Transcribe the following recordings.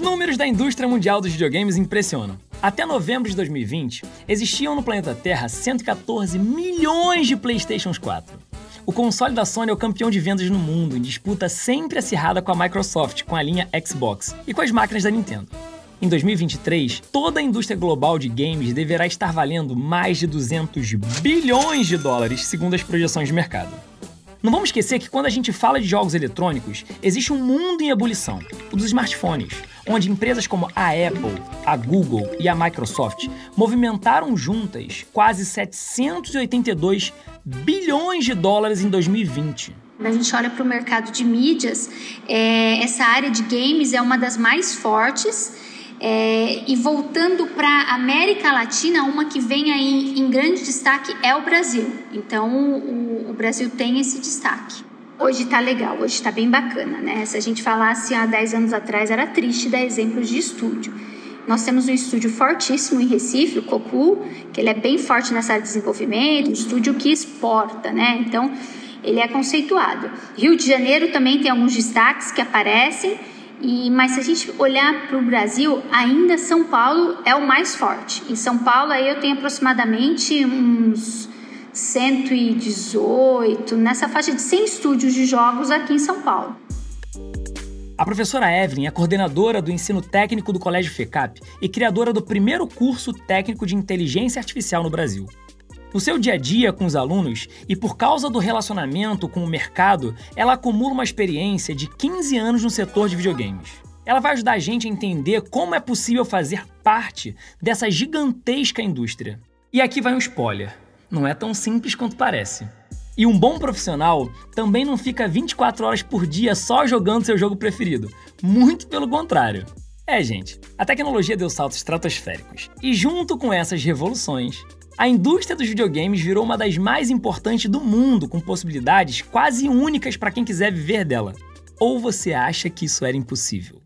Os números da indústria mundial dos videogames impressionam. Até novembro de 2020, existiam no planeta Terra 114 milhões de PlayStation 4. O console da Sony é o campeão de vendas no mundo, em disputa sempre acirrada com a Microsoft, com a linha Xbox, e com as máquinas da Nintendo. Em 2023, toda a indústria global de games deverá estar valendo mais de 200 bilhões de dólares, segundo as projeções de mercado. Não vamos esquecer que quando a gente fala de jogos eletrônicos, existe um mundo em ebulição, o dos smartphones, onde empresas como a Apple, a Google e a Microsoft movimentaram juntas quase 782 bilhões de dólares em 2020. Quando a gente olha para o mercado de mídias, é, essa área de games é uma das mais fortes é, e voltando para a América Latina, uma que vem aí em grande destaque é o Brasil. Então o, o Brasil tem esse destaque. Hoje está legal, hoje está bem bacana, né? Se a gente falasse há 10 anos atrás, era triste dar exemplos de estúdio. Nós temos um estúdio fortíssimo em Recife, o Cocu, que ele é bem forte nessa área de desenvolvimento, um estúdio que exporta, né? Então, ele é conceituado. Rio de Janeiro também tem alguns destaques que aparecem, e, mas se a gente olhar para o Brasil, ainda São Paulo é o mais forte. Em São Paulo aí eu tenho aproximadamente uns 118, nessa faixa de 100 estúdios de jogos aqui em São Paulo. A professora Evelyn é coordenadora do ensino técnico do Colégio FECAP e criadora do primeiro curso técnico de inteligência artificial no Brasil. No seu dia a dia com os alunos e por causa do relacionamento com o mercado, ela acumula uma experiência de 15 anos no setor de videogames. Ela vai ajudar a gente a entender como é possível fazer parte dessa gigantesca indústria. E aqui vai um spoiler: não é tão simples quanto parece. E um bom profissional também não fica 24 horas por dia só jogando seu jogo preferido. Muito pelo contrário. É, gente, a tecnologia deu saltos estratosféricos. E junto com essas revoluções, a indústria dos videogames virou uma das mais importantes do mundo, com possibilidades quase únicas para quem quiser viver dela. Ou você acha que isso era impossível?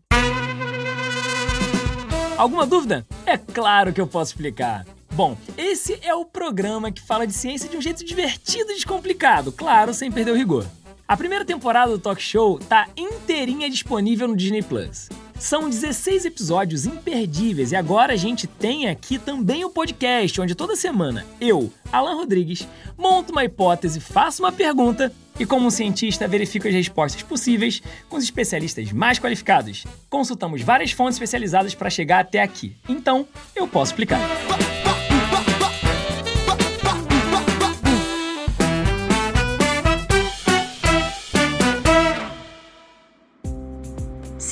Alguma dúvida? É claro que eu posso explicar. Bom, esse é o programa que fala de ciência de um jeito divertido e descomplicado, claro, sem perder o rigor. A primeira temporada do Talk Show tá inteirinha disponível no Disney Plus. São 16 episódios imperdíveis e agora a gente tem aqui também o podcast, onde toda semana eu, Alan Rodrigues, monto uma hipótese, faço uma pergunta e, como um cientista, verifico as respostas possíveis com os especialistas mais qualificados. Consultamos várias fontes especializadas para chegar até aqui. Então, eu posso explicar.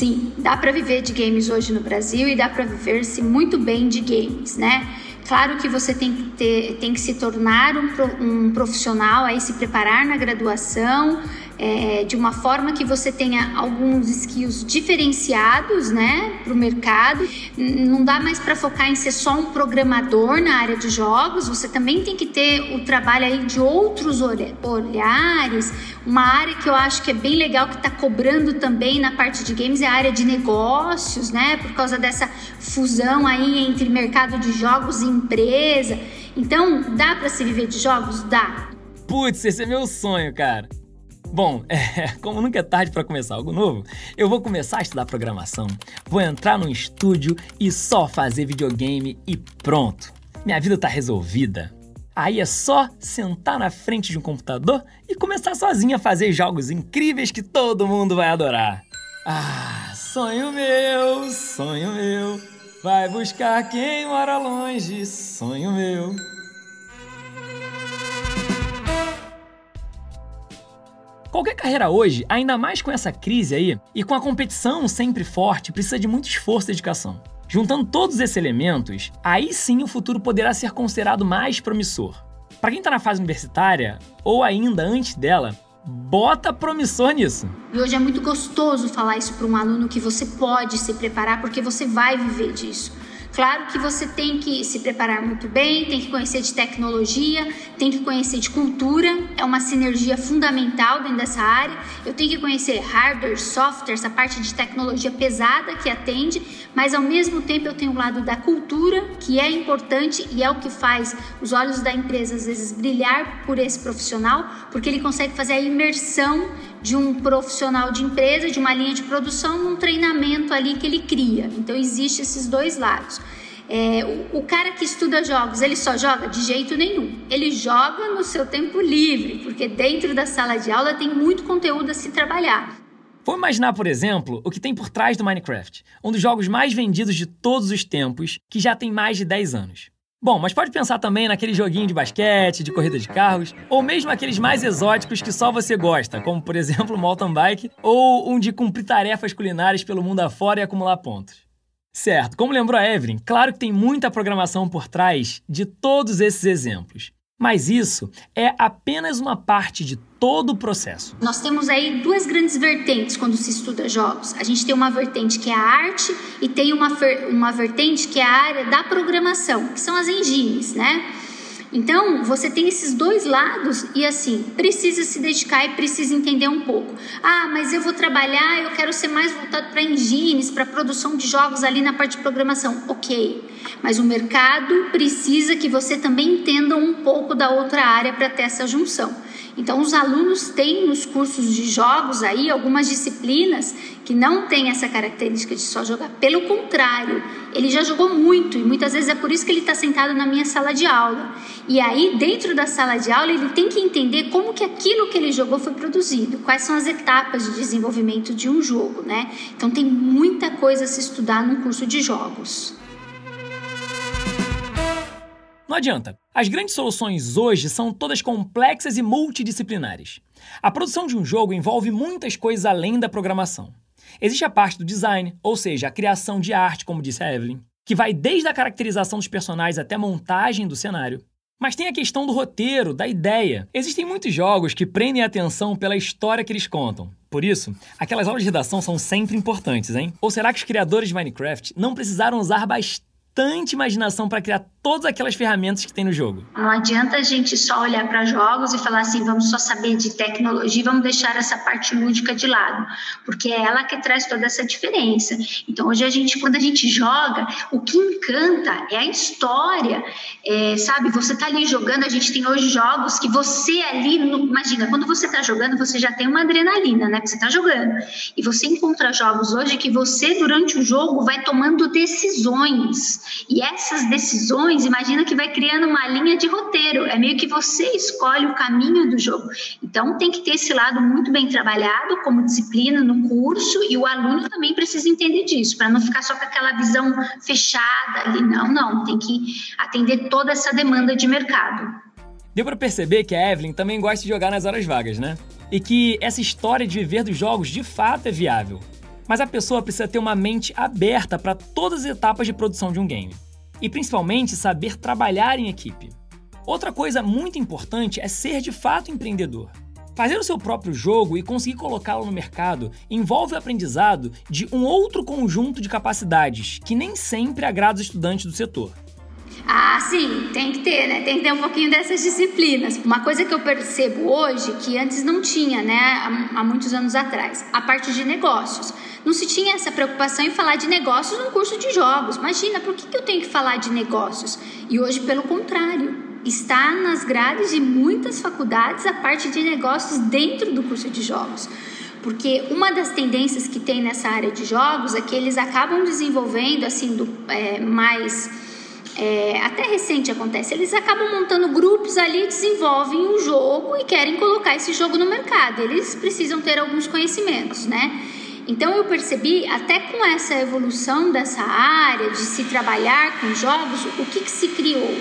Sim, dá para viver de games hoje no Brasil e dá para viver-se muito bem de games, né? Claro que você tem que, ter, tem que se tornar um, um profissional, aí se preparar na graduação, é, de uma forma que você tenha alguns skills diferenciados, né, para o mercado. Não dá mais para focar em ser só um programador na área de jogos. Você também tem que ter o trabalho aí de outros olhares. Uma área que eu acho que é bem legal que está cobrando também na parte de games é a área de negócios, né, por causa dessa fusão aí entre mercado de jogos e empresa. Então, dá para se viver de jogos? Dá. Putz, esse é meu sonho, cara. Bom, é, como nunca é tarde para começar algo novo, eu vou começar a estudar programação, vou entrar num estúdio e só fazer videogame e pronto. Minha vida tá resolvida. Aí é só sentar na frente de um computador e começar sozinho a fazer jogos incríveis que todo mundo vai adorar. Ah, sonho meu, sonho meu, vai buscar quem mora longe, sonho meu. Qualquer carreira hoje, ainda mais com essa crise aí, e com a competição sempre forte, precisa de muito esforço e dedicação. Juntando todos esses elementos, aí sim o futuro poderá ser considerado mais promissor. Para quem está na fase universitária, ou ainda antes dela, bota promissor nisso. E hoje é muito gostoso falar isso para um aluno que você pode se preparar porque você vai viver disso. Claro que você tem que se preparar muito bem, tem que conhecer de tecnologia, tem que conhecer de cultura, é uma sinergia fundamental dentro dessa área. Eu tenho que conhecer hardware, software, essa parte de tecnologia pesada que atende, mas ao mesmo tempo eu tenho o lado da cultura, que é importante e é o que faz os olhos da empresa às vezes brilhar por esse profissional, porque ele consegue fazer a imersão de um profissional de empresa, de uma linha de produção, num treinamento ali que ele cria. Então, existe esses dois lados. É, o, o, cara que estuda jogos, ele só joga? De jeito nenhum. Ele joga no seu tempo livre, porque dentro da sala de aula tem muito conteúdo a se trabalhar. Vamos imaginar, por exemplo, o que tem por trás do Minecraft, um dos jogos mais vendidos de todos os tempos, que já tem mais de 10 anos. Bom, mas pode pensar também naquele joguinho de basquete, de corrida de carros, ou mesmo aqueles mais exóticos que só você gosta, como por exemplo o mountain bike, ou um de cumprir tarefas culinárias pelo mundo afora e acumular pontos. Certo, como lembrou a Evelyn, claro que tem muita programação por trás de todos esses exemplos. Mas isso é apenas uma parte de todo o processo. Nós temos aí duas grandes vertentes quando se estuda jogos. A gente tem uma vertente que é a arte e tem uma, uma vertente que é a área da programação, que são as engines, né? Então, você tem esses dois lados e assim, precisa se dedicar e precisa entender um pouco. Ah, mas eu vou trabalhar, eu quero ser mais voltado para engines, para produção de jogos ali na parte de programação. OK. Mas o mercado precisa que você também entenda um pouco da outra área para ter essa junção. Então, os alunos têm nos cursos de jogos aí algumas disciplinas que não têm essa característica de só jogar. Pelo contrário, ele já jogou muito e muitas vezes é por isso que ele está sentado na minha sala de aula. E aí, dentro da sala de aula, ele tem que entender como que aquilo que ele jogou foi produzido, quais são as etapas de desenvolvimento de um jogo, né? Então, tem muita coisa a se estudar num curso de jogos. Não adianta. As grandes soluções hoje são todas complexas e multidisciplinares. A produção de um jogo envolve muitas coisas além da programação. Existe a parte do design, ou seja, a criação de arte, como disse a Evelyn, que vai desde a caracterização dos personagens até a montagem do cenário. Mas tem a questão do roteiro, da ideia. Existem muitos jogos que prendem a atenção pela história que eles contam. Por isso, aquelas aulas de redação são sempre importantes, hein? Ou será que os criadores de Minecraft não precisaram usar bastante imaginação para criar todas aquelas ferramentas que tem no jogo. Não adianta a gente só olhar para jogos e falar assim, vamos só saber de tecnologia, vamos deixar essa parte lúdica de lado, porque é ela que traz toda essa diferença. Então hoje a gente, quando a gente joga, o que encanta é a história, é, sabe? Você tá ali jogando, a gente tem hoje jogos que você ali, no, imagina, quando você tá jogando, você já tem uma adrenalina, né? Porque você tá jogando. E você encontra jogos hoje que você durante o jogo vai tomando decisões e essas decisões, imagina que vai criando uma linha de roteiro, é meio que você escolhe o caminho do jogo. Então tem que ter esse lado muito bem trabalhado como disciplina no curso e o aluno também precisa entender disso, para não ficar só com aquela visão fechada ali. Não, não, tem que atender toda essa demanda de mercado. Deu para perceber que a Evelyn também gosta de jogar nas horas vagas, né? E que essa história de viver dos jogos de fato é viável. Mas a pessoa precisa ter uma mente aberta para todas as etapas de produção de um game. E principalmente saber trabalhar em equipe. Outra coisa muito importante é ser de fato empreendedor. Fazer o seu próprio jogo e conseguir colocá-lo no mercado envolve o aprendizado de um outro conjunto de capacidades que nem sempre agrada os estudantes do setor. Ah, sim, tem que ter, né? Tem que ter um pouquinho dessas disciplinas. Uma coisa que eu percebo hoje que antes não tinha, né, há, há muitos anos atrás, a parte de negócios. Não se tinha essa preocupação em falar de negócios num curso de jogos. Imagina, por que, que eu tenho que falar de negócios? E hoje, pelo contrário, está nas grades de muitas faculdades a parte de negócios dentro do curso de jogos. Porque uma das tendências que tem nessa área de jogos é que eles acabam desenvolvendo, assim, do, é, mais é, até recente acontece, eles acabam montando grupos ali, desenvolvem um jogo e querem colocar esse jogo no mercado. Eles precisam ter alguns conhecimentos, né? Então eu percebi, até com essa evolução dessa área de se trabalhar com jogos, o que, que se criou?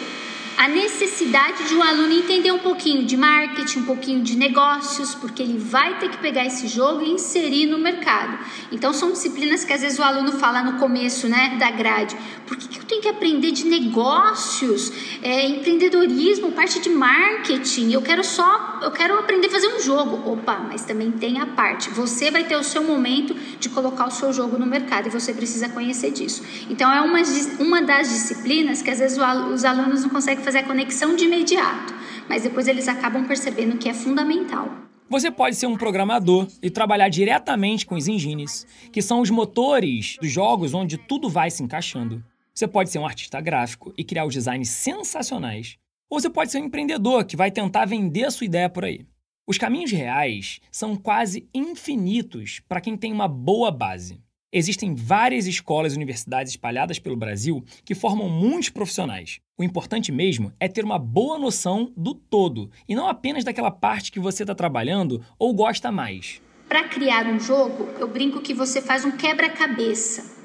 A necessidade de um aluno entender um pouquinho de marketing, um pouquinho de negócios, porque ele vai ter que pegar esse jogo e inserir no mercado. Então são disciplinas que às vezes o aluno fala no começo, né, da grade. Por que, que eu tenho que aprender de negócios, é, empreendedorismo, parte de marketing? Eu quero só, eu quero aprender a fazer um jogo. Opa, mas também tem a parte. Você vai ter o seu momento de colocar o seu jogo no mercado e você precisa conhecer disso. Então é uma, uma das disciplinas que às vezes os alunos não conseguem fazer a conexão de imediato, mas depois eles acabam percebendo que é fundamental. Você pode ser um programador e trabalhar diretamente com os engines, que são os motores dos jogos onde tudo vai se encaixando. Você pode ser um artista gráfico e criar os designs sensacionais. Ou você pode ser um empreendedor que vai tentar vender sua ideia por aí. Os caminhos reais são quase infinitos para quem tem uma boa base. Existem várias escolas e universidades espalhadas pelo Brasil que formam muitos profissionais. O importante mesmo é ter uma boa noção do todo e não apenas daquela parte que você está trabalhando ou gosta mais. Para criar um jogo, eu brinco que você faz um quebra-cabeça.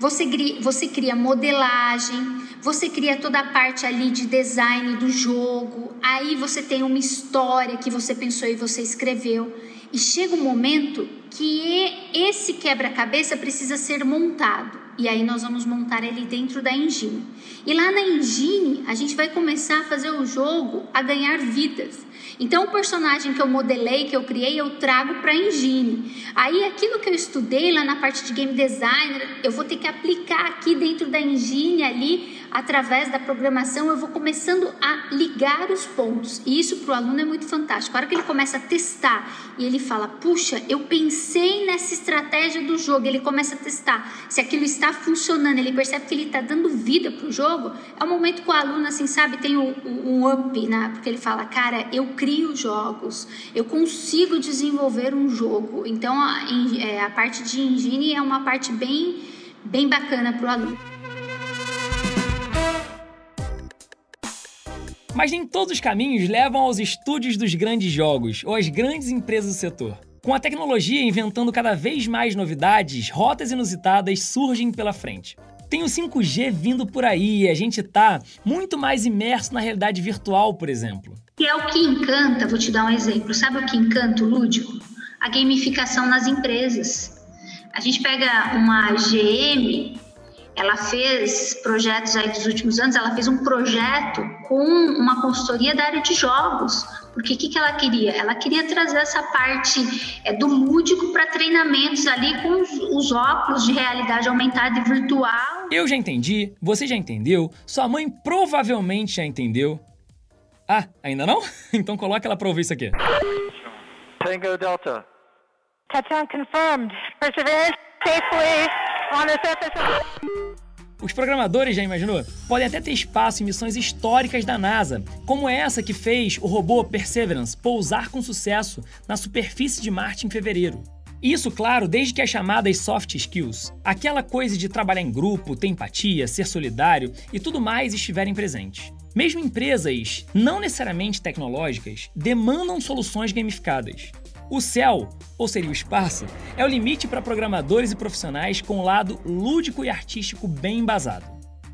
Você, você cria modelagem, você cria toda a parte ali de design do jogo, aí você tem uma história que você pensou e você escreveu. E chega um momento que esse quebra-cabeça precisa ser montado. E aí nós vamos montar ele dentro da engine. E lá na engine, a gente vai começar a fazer o jogo a ganhar vidas. Então, o personagem que eu modelei, que eu criei, eu trago para a engine. Aí, aquilo que eu estudei lá na parte de game designer, eu vou ter que aplicar aqui dentro da engine ali através da programação, eu vou começando a ligar os pontos. E isso para o aluno é muito fantástico. A hora que ele começa a testar e ele fala: Puxa, eu pensei nessa estratégia do jogo, ele começa a testar. Se aquilo está funcionando, ele percebe que ele está dando vida para o jogo, é o momento que o aluno, assim, sabe, tem um, um up, né? Porque ele fala: Cara, eu crio jogos, eu consigo desenvolver um jogo. Então, a, é, a parte de engine é uma parte bem, bem bacana para o aluno. Mas nem todos os caminhos levam aos estúdios dos grandes jogos ou às grandes empresas do setor. Com a tecnologia inventando cada vez mais novidades, rotas inusitadas surgem pela frente. Tem o 5G vindo por aí e a gente tá muito mais imerso na realidade virtual, por exemplo. E é o que encanta, vou te dar um exemplo. Sabe o que encanta o lúdico? A gamificação nas empresas. A gente pega uma GM ela fez projetos aí dos últimos anos, ela fez um projeto com uma consultoria da área de jogos. Porque o que, que ela queria? Ela queria trazer essa parte é, do lúdico para treinamentos ali com os, os óculos de realidade aumentada e virtual. Eu já entendi, você já entendeu, sua mãe provavelmente já entendeu. Ah, ainda não? Então coloca ela para ouvir isso aqui. Tango Delta. Touchdown confirmed. Perseverance safely on the surface. Os programadores, já imaginou? Podem até ter espaço em missões históricas da NASA, como essa que fez o robô Perseverance pousar com sucesso na superfície de Marte em fevereiro. Isso, claro, desde que as chamadas soft skills, aquela coisa de trabalhar em grupo, ter empatia, ser solidário e tudo mais estiverem presentes. Mesmo empresas não necessariamente tecnológicas demandam soluções gamificadas. O céu, ou seria o espaço, é o limite para programadores e profissionais com um lado lúdico e artístico bem embasado.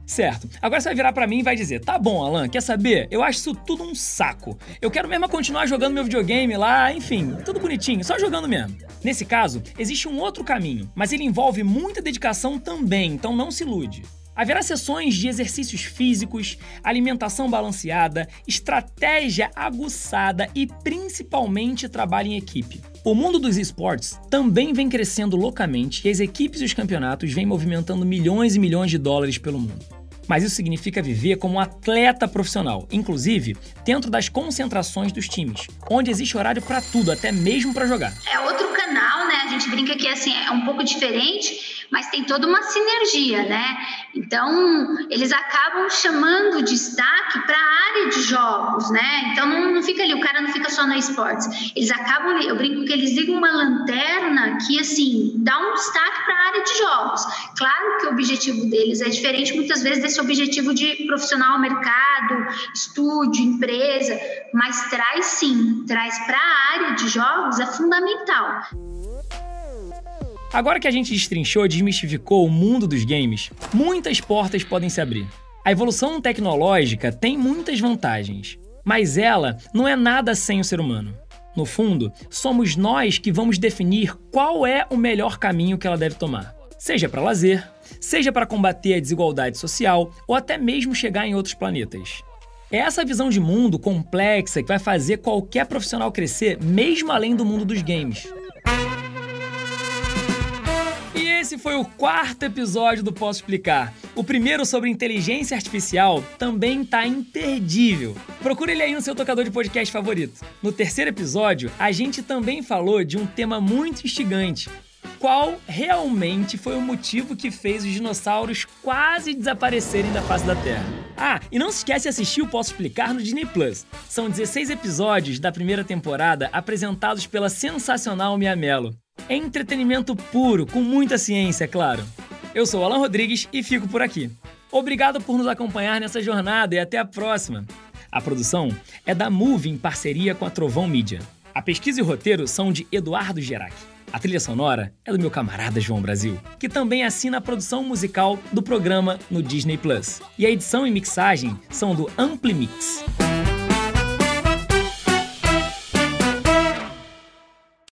Certo. Agora você vai virar para mim e vai dizer: "Tá bom, Alan, quer saber? Eu acho isso tudo um saco. Eu quero mesmo continuar jogando meu videogame lá, enfim, tudo bonitinho, só jogando mesmo". Nesse caso, existe um outro caminho, mas ele envolve muita dedicação também, então não se ilude. Haverá sessões de exercícios físicos, alimentação balanceada, estratégia aguçada e principalmente trabalho em equipe. O mundo dos esportes também vem crescendo loucamente e as equipes e os campeonatos vêm movimentando milhões e milhões de dólares pelo mundo. Mas isso significa viver como um atleta profissional, inclusive dentro das concentrações dos times, onde existe horário para tudo, até mesmo para jogar. É outro canal? A gente brinca que assim é um pouco diferente, mas tem toda uma sinergia, né? Então, eles acabam chamando destaque para a área de jogos, né? Então, não, não, fica ali, o cara não fica só no esportes. Eles acabam, eu brinco que eles ligam uma lanterna que, assim, dá um destaque para a área de jogos. Claro que o objetivo deles é diferente, muitas vezes, desse objetivo de profissional, mercado, estúdio, empresa, mas traz sim, traz para a área de jogos é fundamental. Agora que a gente destrinchou e desmistificou o mundo dos games, muitas portas podem se abrir. A evolução tecnológica tem muitas vantagens, mas ela não é nada sem o ser humano. No fundo, somos nós que vamos definir qual é o melhor caminho que ela deve tomar. Seja para lazer, seja para combater a desigualdade social ou até mesmo chegar em outros planetas. É essa visão de mundo complexa que vai fazer qualquer profissional crescer, mesmo além do mundo dos games. Esse foi o quarto episódio do Posso Explicar. O primeiro sobre inteligência artificial também tá imperdível. Procure ele aí no seu tocador de podcast favorito. No terceiro episódio, a gente também falou de um tema muito instigante: qual realmente foi o motivo que fez os dinossauros quase desaparecerem da face da Terra. Ah, e não se esquece de assistir o Posso Explicar no Disney Plus. São 16 episódios da primeira temporada apresentados pela sensacional Mia Mello. É entretenimento puro, com muita ciência, é claro. Eu sou Alan Rodrigues e fico por aqui. Obrigado por nos acompanhar nessa jornada e até a próxima. A produção é da Move em parceria com a Trovão Mídia. A pesquisa e o roteiro são de Eduardo Gerac. A trilha sonora é do meu camarada João Brasil, que também assina a produção musical do programa no Disney Plus. E a edição e mixagem são do Ampli Mix.